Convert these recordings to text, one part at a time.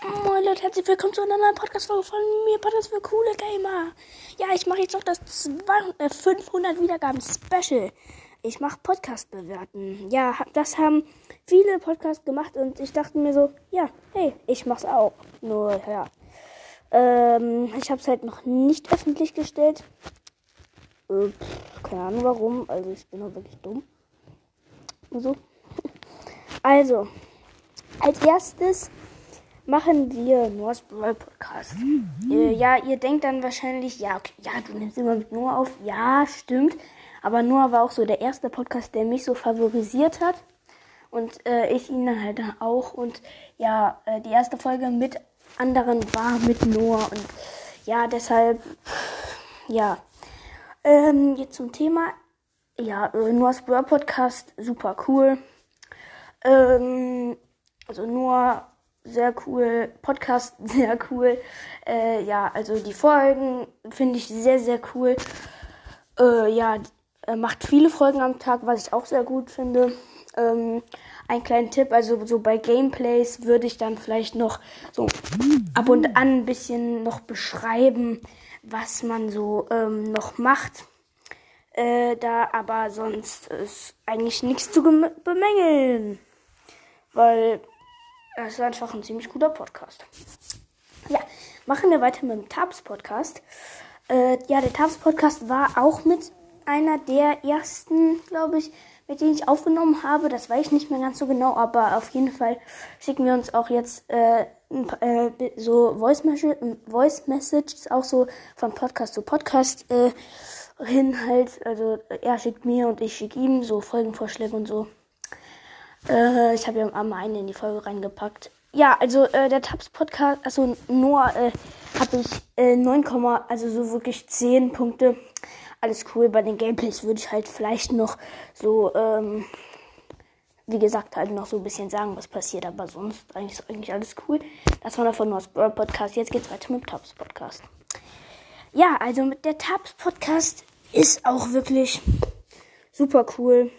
Moin Leute, herzlich willkommen zu einer neuen Podcast-Folge von mir, Podcast für coole Gamer. Ja, ich mache jetzt auch das 200, äh, 500 Wiedergaben-Special. Ich mache Podcast bewerten. Ja, das haben viele Podcasts gemacht und ich dachte mir so, ja, hey, ich mach's auch. Nur, ja. Ähm, ich habe es halt noch nicht öffentlich gestellt. Äh, keine Ahnung warum, also ich bin auch wirklich dumm. So. Also, als erstes machen wir Noahs Brawl Podcast. Äh, ja, ihr denkt dann wahrscheinlich, ja, okay, ja, du nimmst immer mit Noah auf. Ja, stimmt. Aber Noah war auch so der erste Podcast, der mich so favorisiert hat. Und äh, ich ihn dann halt auch. Und ja, äh, die erste Folge mit anderen war mit Noah. Und ja, deshalb, ja. Ähm, jetzt zum Thema. Ja, äh, Noahs Brawl Podcast, super cool. Ähm, also Noah sehr cool, Podcast sehr cool. Äh, ja, also die Folgen finde ich sehr, sehr cool. Äh, ja, er macht viele Folgen am Tag, was ich auch sehr gut finde. Ähm, ein kleiner Tipp, also so bei Gameplays würde ich dann vielleicht noch so ab und an ein bisschen noch beschreiben, was man so ähm, noch macht. Äh, da aber sonst ist eigentlich nichts zu bemängeln. Weil es ist einfach ein ziemlich guter Podcast. Ja, machen wir weiter mit dem Tabs Podcast. Äh, ja, der Tabs Podcast war auch mit einer der ersten, glaube ich, mit denen ich aufgenommen habe. Das weiß ich nicht mehr ganz so genau, aber auf jeden Fall schicken wir uns auch jetzt äh, äh, so Voice, Voice Messages auch so von Podcast zu Podcast äh, hin halt. Also er schickt mir und ich schicke ihm so Folgenvorschläge und so. Äh, ich habe ja am einen in die Folge reingepackt. Ja, also äh, der Tabs Podcast, also nur äh, habe ich äh, 9, also so wirklich 10 Punkte. Alles cool. Bei den Gameplays würde ich halt vielleicht noch so, ähm, wie gesagt, halt noch so ein bisschen sagen, was passiert. Aber sonst eigentlich, eigentlich alles cool. Das war davon nur das Brawl Podcast. Jetzt geht's weiter mit dem Tabs Podcast. Ja, also mit der Tabs Podcast ist auch wirklich super cool.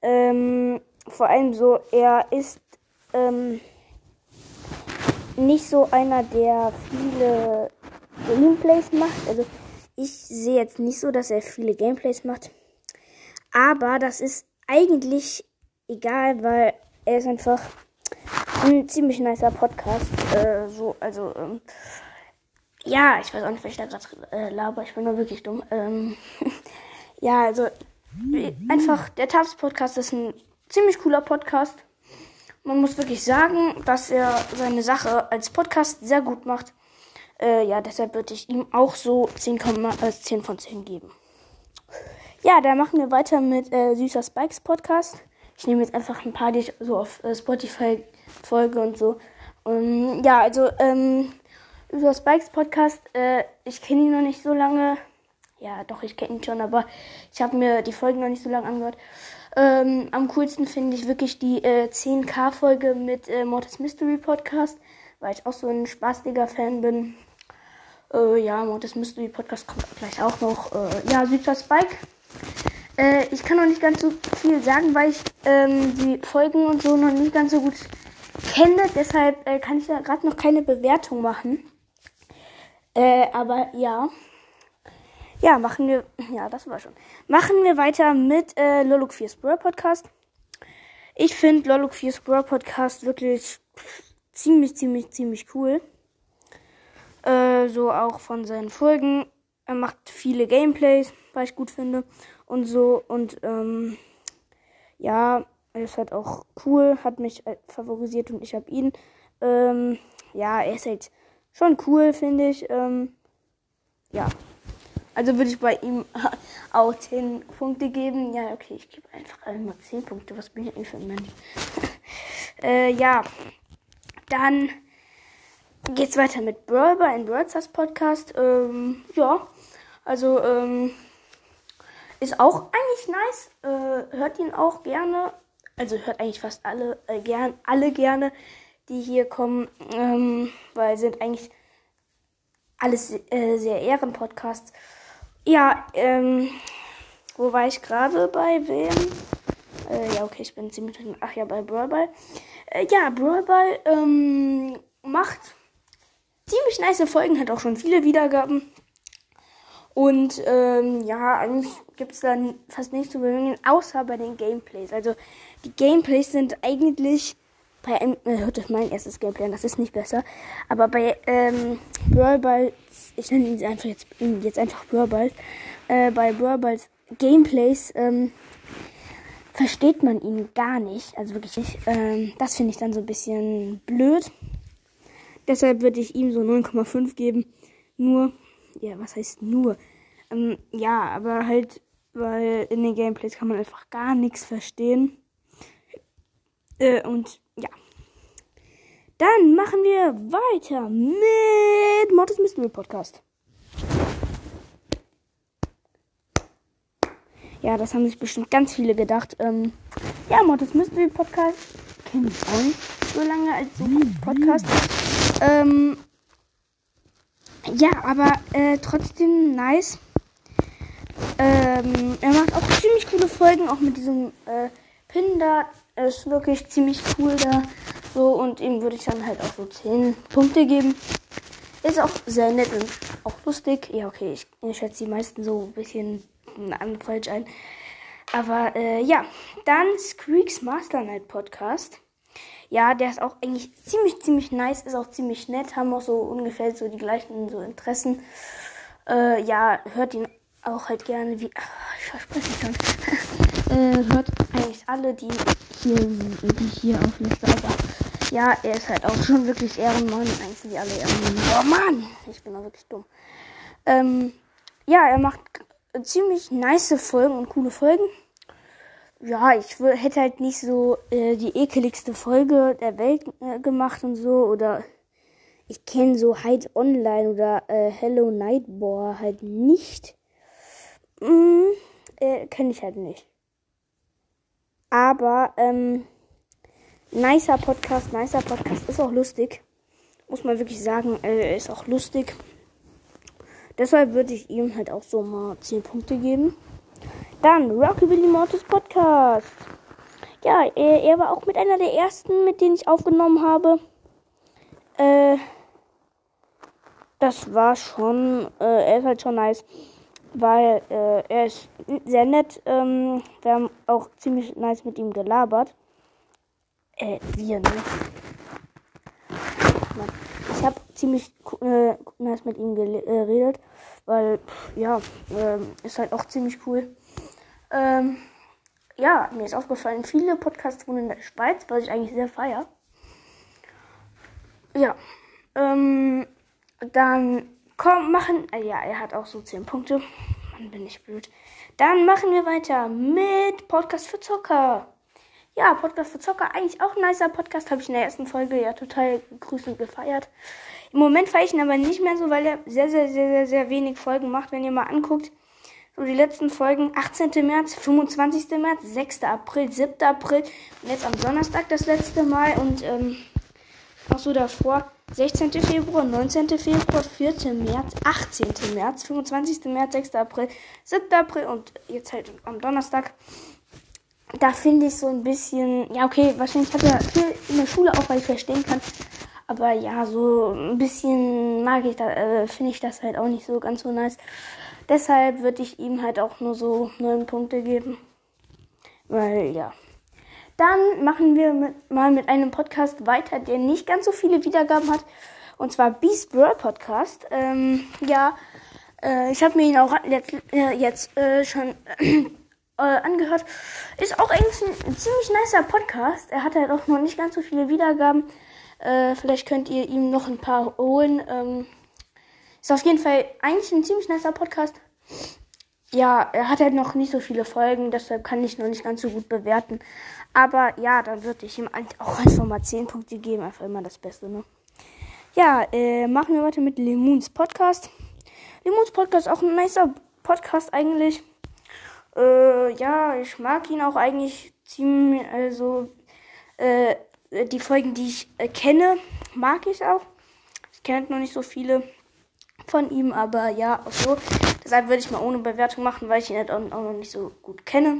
Ähm, vor allem so, er ist ähm, nicht so einer, der viele Gameplays macht. Also ich sehe jetzt nicht so, dass er viele Gameplays macht. Aber das ist eigentlich egal, weil er ist einfach ein ziemlich nicer Podcast. Äh, so, also, ähm, ja, ich weiß auch nicht, was ich da gerade äh, laber. Ich bin nur wirklich dumm. Ähm, ja, also, einfach, der Tabs Podcast ist ein ziemlich cooler Podcast. Man muss wirklich sagen, dass er seine Sache als Podcast sehr gut macht. Äh, ja, deshalb würde ich ihm auch so 10, äh, 10 von 10 geben. Ja, da machen wir weiter mit äh, Süßer Spikes Podcast. Ich nehme jetzt einfach ein paar, die ich so auf äh, Spotify folge und so. Und, ja, also, ähm, Süßer Spikes Podcast, äh, ich kenne ihn noch nicht so lange. Ja, doch, ich kenne ihn schon, aber ich habe mir die Folgen noch nicht so lange angehört. Ähm, am coolsten finde ich wirklich die äh, 10K-Folge mit äh, Mortis Mystery Podcast, weil ich auch so ein spaßiger Fan bin. Äh, ja, Mortis Mystery Podcast kommt gleich auch noch. Äh, ja, süßer Spike. Äh, ich kann noch nicht ganz so viel sagen, weil ich ähm, die Folgen und so noch nicht ganz so gut kenne. Deshalb äh, kann ich da gerade noch keine Bewertung machen. aber ja. Ja, machen wir. Ja, das war schon. Machen wir weiter mit äh, Loluk 4 Brawl Podcast. Ich finde Loluk 4 Brawl Podcast wirklich ziemlich, ziemlich, ziemlich cool. Äh, so auch von seinen Folgen. Er macht viele Gameplays, was ich gut finde. Und so. Und ähm, ja, er ist halt auch cool. Hat mich äh, favorisiert und ich habe ihn. Ähm, ja, er ist halt schon cool, finde ich. Ähm, ja. Also würde ich bei ihm auch 10 Punkte geben. Ja, okay, ich gebe einfach einmal 10 Punkte. Was bin ich eigentlich für ein Mensch? äh, ja, dann geht's weiter mit Brawler in Brawlstars Podcast. Ähm, ja, also ähm, ist auch eigentlich nice. Äh, hört ihn auch gerne. Also hört eigentlich fast alle äh, gern, alle gerne, die hier kommen, ähm, weil sind eigentlich alles äh, sehr Ehrenpodcasts. Ja, ähm, wo war ich gerade bei wem? Äh, ja, okay, ich bin ziemlich. Ach ja, bei Brawlball. Äh, ja, Brawlball, ähm, macht ziemlich nice Folgen, hat auch schon viele Wiedergaben. Und ähm, ja, eigentlich gibt es dann fast nichts zu bemängeln, außer bei den Gameplays. Also die Gameplays sind eigentlich bei einem, äh, euch mein erstes Gameplay das ist nicht besser. Aber bei ähm, Brawl Balls, ich nenne ihn einfach jetzt, jetzt einfach Brawl Balls, äh, bei Brawl Balls Gameplays ähm, versteht man ihn gar nicht. Also wirklich nicht. Ähm, das finde ich dann so ein bisschen blöd. Deshalb würde ich ihm so 9,5 geben. Nur, ja, was heißt nur? Ähm, ja, aber halt, weil in den Gameplays kann man einfach gar nichts verstehen. Äh, und ja. Dann machen wir weiter mit Mortis Mystery Podcast. Ja, das haben sich bestimmt ganz viele gedacht. Ähm, ja, Mortis Mystery Podcast kenne ich auch nicht so lange als so Podcast. Ähm, ja, aber äh, trotzdem nice. Ähm, er macht auch ziemlich coole Folgen, auch mit diesem äh, Pin da. Ist wirklich ziemlich cool da. So, und ihm würde ich dann halt auch so 10 Punkte geben. Ist auch sehr nett und auch lustig. Ja, okay, ich, ich schätze die meisten so ein bisschen falsch ein. Aber äh, ja, dann Squeaks Master Night Podcast. Ja, der ist auch eigentlich ziemlich, ziemlich nice, ist auch ziemlich nett, haben auch so ungefähr so die gleichen so Interessen. Äh, ja, hört ihn auch halt gerne wie. Ach, ich verspreche schon. äh, hört eigentlich alle, die hier, die hier auf Liste. Aber ja, er ist halt auch schon wirklich Ehrenmann. Eigentlich die alle Ehrenmann. Oh Mann, ich bin auch wirklich dumm. Ähm, ja, er macht ziemlich nice Folgen und coole Folgen ja, ich hätte halt nicht so äh, die ekeligste Folge der Welt äh, gemacht und so. Oder ich kenne so Hide Online oder äh, Hello Nightboar halt nicht. Mm, äh, kenne ich halt nicht. Aber, ähm, nicer Podcast, nicer Podcast ist auch lustig. Muss man wirklich sagen, äh, ist auch lustig. Deshalb würde ich ihm halt auch so mal 10 Punkte geben. Dann Rockabilly Mortis Podcast. Ja, er, er, war auch mit einer der ersten, mit denen ich aufgenommen habe. Äh, das war schon, äh, er ist halt schon nice, weil äh, er ist sehr nett. Ähm, wir haben auch ziemlich nice mit ihm gelabert. Äh, wir, ne? Ich habe ziemlich äh, nice mit ihm geredet, weil, ja, äh, ist halt auch ziemlich cool. Ähm, ja, mir ist aufgefallen, viele Podcasts wohnen in der Schweiz, was ich eigentlich sehr feier. Ja. Ähm, dann komm, machen. Äh, ja, er hat auch so 10 Punkte. Mann, bin ich blöd. Dann machen wir weiter mit Podcast für Zocker. Ja, Podcast für Zocker, eigentlich auch ein nicer Podcast, habe ich in der ersten Folge ja total gegrüßt und gefeiert. Im Moment feiere ich ihn aber nicht mehr so, weil er sehr, sehr, sehr, sehr, sehr wenig Folgen macht. Wenn ihr mal anguckt, so die letzten Folgen 18. März, 25. März, 6. April, 7. April und jetzt am Donnerstag das letzte Mal und ähm, auch so davor 16. Februar, 19. Februar, 4. März, 18. März, 25. März, 6. April, 7. April und jetzt halt am Donnerstag. Da finde ich so ein bisschen, ja okay, wahrscheinlich hat er viel in der Schule auch, weil ich verstehen kann. Aber ja, so ein bisschen mag ich da, äh, finde ich das halt auch nicht so ganz so nice. Deshalb würde ich ihm halt auch nur so 9 Punkte geben. Weil ja. Dann machen wir mit, mal mit einem Podcast weiter, der nicht ganz so viele Wiedergaben hat. Und zwar Beast Brawl Podcast. Ähm, ja, äh, ich habe mir ihn auch jetzt, äh, jetzt äh, schon äh, angehört. Ist auch eigentlich ein, ein, ziemlich nicer Podcast. Er hat halt auch noch nicht ganz so viele Wiedergaben. Äh, vielleicht könnt ihr ihm noch ein paar holen. Ähm, ist auf jeden Fall eigentlich ein ziemlich nicer Podcast. Ja, er hat halt noch nicht so viele Folgen, deshalb kann ich noch nicht ganz so gut bewerten. Aber ja, dann würde ich ihm auch einfach mal 10 Punkte geben. Einfach immer das Beste, ne? Ja, äh, machen wir weiter mit Lemons Podcast. Lemons Podcast ist auch ein nicer Podcast eigentlich. Äh, ja, ich mag ihn auch eigentlich ziemlich, also, äh, die Folgen, die ich äh, kenne, mag ich auch. Ich kenne halt noch nicht so viele von ihm, aber ja, auch so. Deshalb würde ich mal ohne Bewertung machen, weil ich ihn halt auch, noch nicht so gut kenne.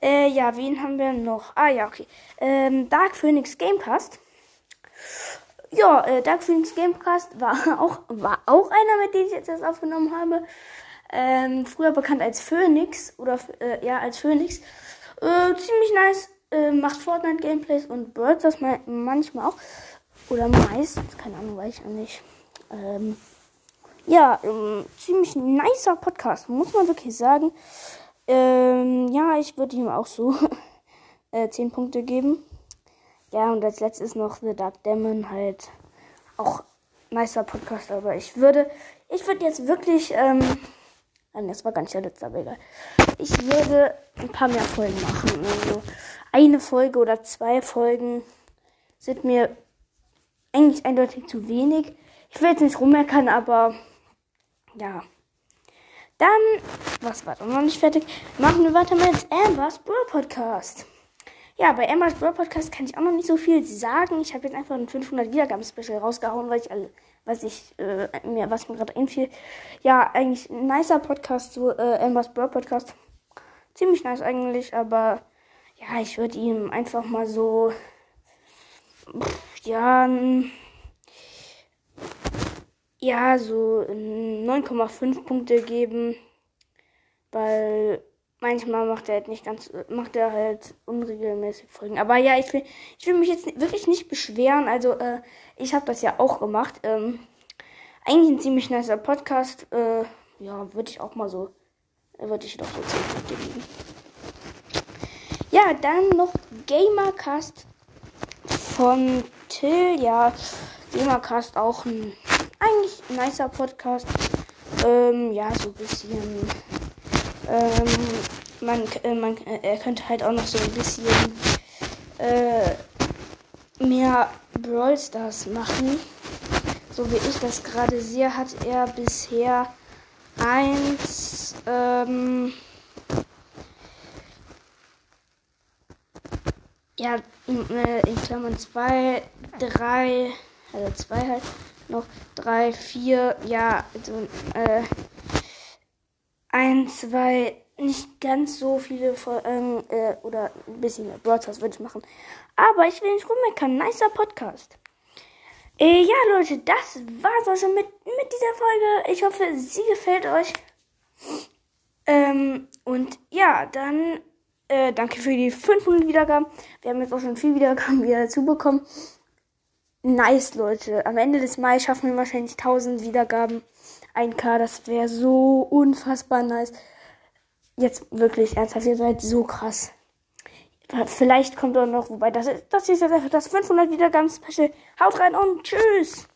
Äh, ja, wen haben wir noch? Ah, ja, okay. Ähm, Dark Phoenix Gamecast. ja, äh, Dark Phoenix Gamecast war auch, war auch einer, mit dem ich jetzt das aufgenommen habe. Ähm, früher bekannt als Phoenix oder äh, ja, als Phoenix. Äh, ziemlich nice. Äh, macht Fortnite Gameplays und Birds das manchmal auch. Oder meistens, keine Ahnung, weiß ich auch nicht. Ähm, ja, ähm, ziemlich nicer Podcast, muss man wirklich sagen. Ähm, ja, ich würde ihm auch so äh, 10 Punkte geben. Ja, und als letztes noch The Dark Demon, halt auch nicer Podcast, aber ich würde, ich würde jetzt wirklich, ähm, nein, das war gar nicht der letzte, aber egal. Ich würde ein paar mehr Folgen machen. Also eine Folge oder zwei Folgen sind mir eigentlich eindeutig zu wenig. Ich will jetzt nicht rummeckern, aber ja. Dann, was war noch nicht fertig? Machen wir weiter mit Ambers Brawl Podcast. Ja, bei Ambers Brawl Podcast kann ich auch noch nicht so viel sagen. Ich habe jetzt einfach ein 500 Wiedergaben Special rausgehauen, weil ich alle, was ich äh, mir, was mir gerade einfiel. Ja, eigentlich ein nicer Podcast, so äh, Ambers Brawl Podcast. Ziemlich nice eigentlich, aber ja, ich würde ihm einfach mal so, pff, ja, ja, so 9,5 Punkte geben, weil manchmal macht er halt nicht ganz, macht er halt unregelmäßig Folgen. Aber ja, ich will, ich will mich jetzt wirklich nicht beschweren. Also äh, ich habe das ja auch gemacht. Ähm, eigentlich ein ziemlich nicer Podcast. Äh, ja, würde ich auch mal so, würde ich doch so 10 Punkte geben. Ja, dann noch Gamercast von Till. Ja, Gamercast auch ein eigentlich ein nicer Podcast. Ähm, ja, so ein bisschen. Ähm, man, äh, man, äh, er könnte halt auch noch so ein bisschen äh, mehr Brawl Stars machen. So wie ich das gerade sehe, hat er bisher eins, ähm, ja, in, äh, in Klammern zwei, drei, also zwei halt, noch drei, vier, ja, also, äh, ein, zwei, nicht ganz so viele Folgen, äh, oder ein bisschen mehr Broadcast würde ich machen. Aber ich will nicht rummeckern. Nicer Podcast. Äh, ja, Leute, das war's auch schon mit, mit dieser Folge. Ich hoffe, sie gefällt euch. Ähm, und ja, dann äh, danke für die 500 Wiedergaben. Wir haben jetzt auch schon viel Wiedergaben wieder dazu bekommen nice, Leute. Am Ende des Mai schaffen wir wahrscheinlich 1000 Wiedergaben. 1K, das wäre so unfassbar nice. Jetzt wirklich ernsthaft, ihr seid so krass. Vielleicht kommt auch noch, wobei das ist, das ist jetzt einfach das 500 Wiedergaben Special. Haut rein und tschüss!